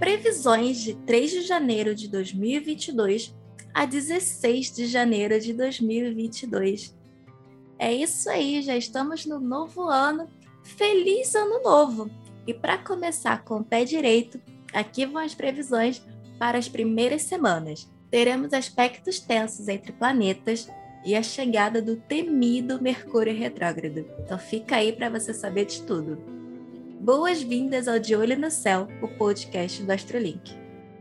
previsões de 3 de janeiro de 2022 a 16 de janeiro de 2022. É isso aí, já estamos no novo ano. Feliz ano novo! E para começar com o pé direito, aqui vão as previsões para as primeiras semanas. Teremos aspectos tensos entre planetas e a chegada do temido Mercúrio retrógrado. Então fica aí para você saber de tudo. Boas-vindas ao De Olho no Céu, o podcast do Astrolink.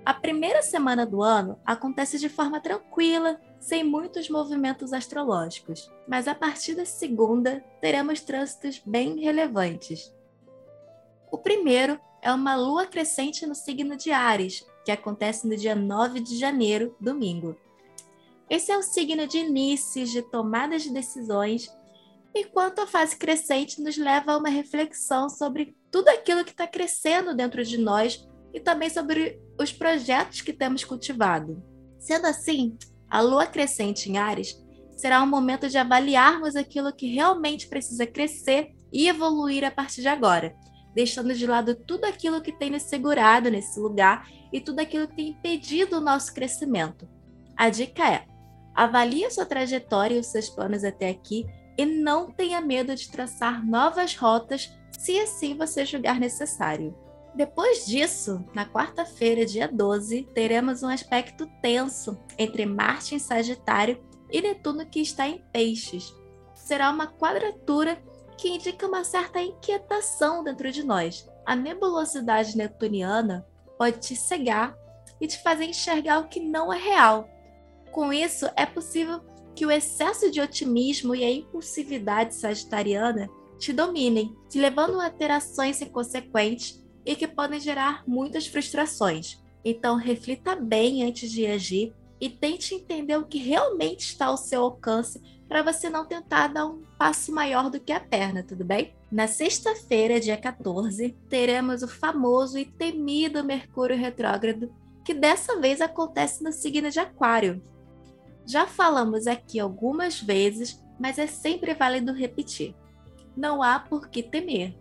A primeira semana do ano acontece de forma tranquila, sem muitos movimentos astrológicos, mas a partir da segunda teremos trânsitos bem relevantes. O primeiro é uma lua crescente no signo de Ares, que acontece no dia 9 de janeiro, domingo. Esse é o signo de inícios, de tomadas de decisões, enquanto a fase crescente nos leva a uma reflexão sobre tudo aquilo que está crescendo dentro de nós e também sobre os projetos que temos cultivado. Sendo assim, a lua crescente em Ares será um momento de avaliarmos aquilo que realmente precisa crescer e evoluir a partir de agora, deixando de lado tudo aquilo que tem nos segurado nesse lugar e tudo aquilo que tem impedido o nosso crescimento. A dica é: avalie sua trajetória e os seus planos até aqui e não tenha medo de traçar novas rotas se assim você julgar necessário. Depois disso, na quarta-feira, dia 12, teremos um aspecto tenso entre Marte em Sagitário e Netuno que está em Peixes. Será uma quadratura que indica uma certa inquietação dentro de nós. A nebulosidade netuniana pode te cegar e te fazer enxergar o que não é real. Com isso, é possível que o excesso de otimismo e a impulsividade sagitariana te dominem, te levando a alterações inconsequentes e que podem gerar muitas frustrações. Então, reflita bem antes de agir e tente entender o que realmente está ao seu alcance para você não tentar dar um passo maior do que a perna, tudo bem? Na sexta-feira, dia 14, teremos o famoso e temido Mercúrio retrógrado, que dessa vez acontece no signo de Aquário. Já falamos aqui algumas vezes, mas é sempre válido repetir. Não há por que temer.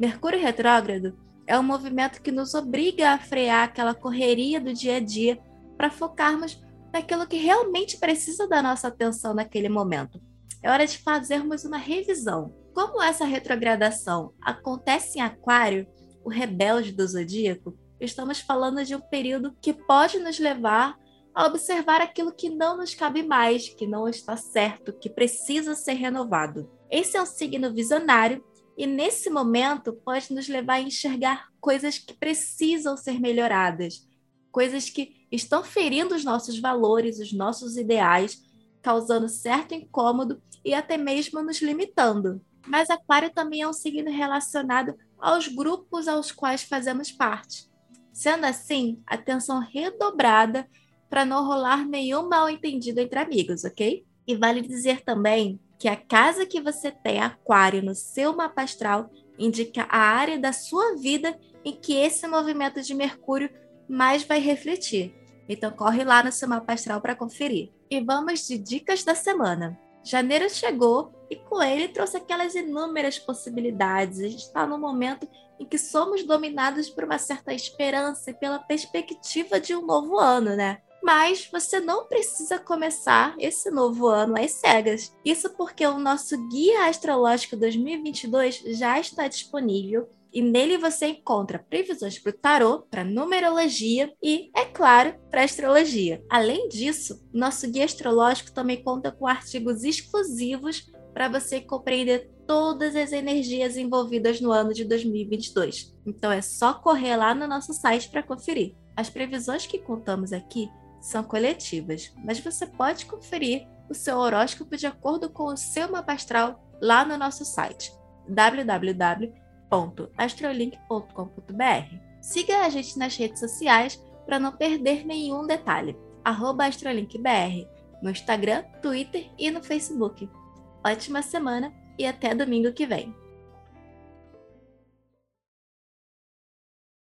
Mercúrio retrógrado é um movimento que nos obriga a frear aquela correria do dia a dia para focarmos naquilo que realmente precisa da nossa atenção naquele momento. É hora de fazermos uma revisão. Como essa retrogradação acontece em Aquário, o rebelde do zodíaco, estamos falando de um período que pode nos levar a observar aquilo que não nos cabe mais, que não está certo, que precisa ser renovado. Esse é um signo visionário e nesse momento pode nos levar a enxergar coisas que precisam ser melhoradas, coisas que estão ferindo os nossos valores, os nossos ideais, causando certo incômodo e até mesmo nos limitando. Mas Aquário também é um signo relacionado aos grupos aos quais fazemos parte. Sendo assim, atenção redobrada para não rolar nenhum mal entendido entre amigos, ok? E vale dizer também que a casa que você tem aquário no seu mapa astral indica a área da sua vida em que esse movimento de Mercúrio mais vai refletir. Então corre lá no seu mapa astral para conferir. E vamos de dicas da semana. Janeiro chegou e com ele trouxe aquelas inúmeras possibilidades. A gente está num momento em que somos dominados por uma certa esperança e pela perspectiva de um novo ano, né? Mas você não precisa começar esse novo ano às cegas. Isso porque o nosso Guia Astrológico 2022 já está disponível e nele você encontra previsões para o tarô, para numerologia e, é claro, para astrologia. Além disso, nosso guia astrológico também conta com artigos exclusivos para você compreender todas as energias envolvidas no ano de 2022. Então é só correr lá no nosso site para conferir. As previsões que contamos aqui são coletivas, mas você pode conferir o seu horóscopo de acordo com o seu mapa astral lá no nosso site www.astrolink.com.br. Siga a gente nas redes sociais para não perder nenhum detalhe. AstroLinkBR no Instagram, Twitter e no Facebook. Ótima semana e até domingo que vem.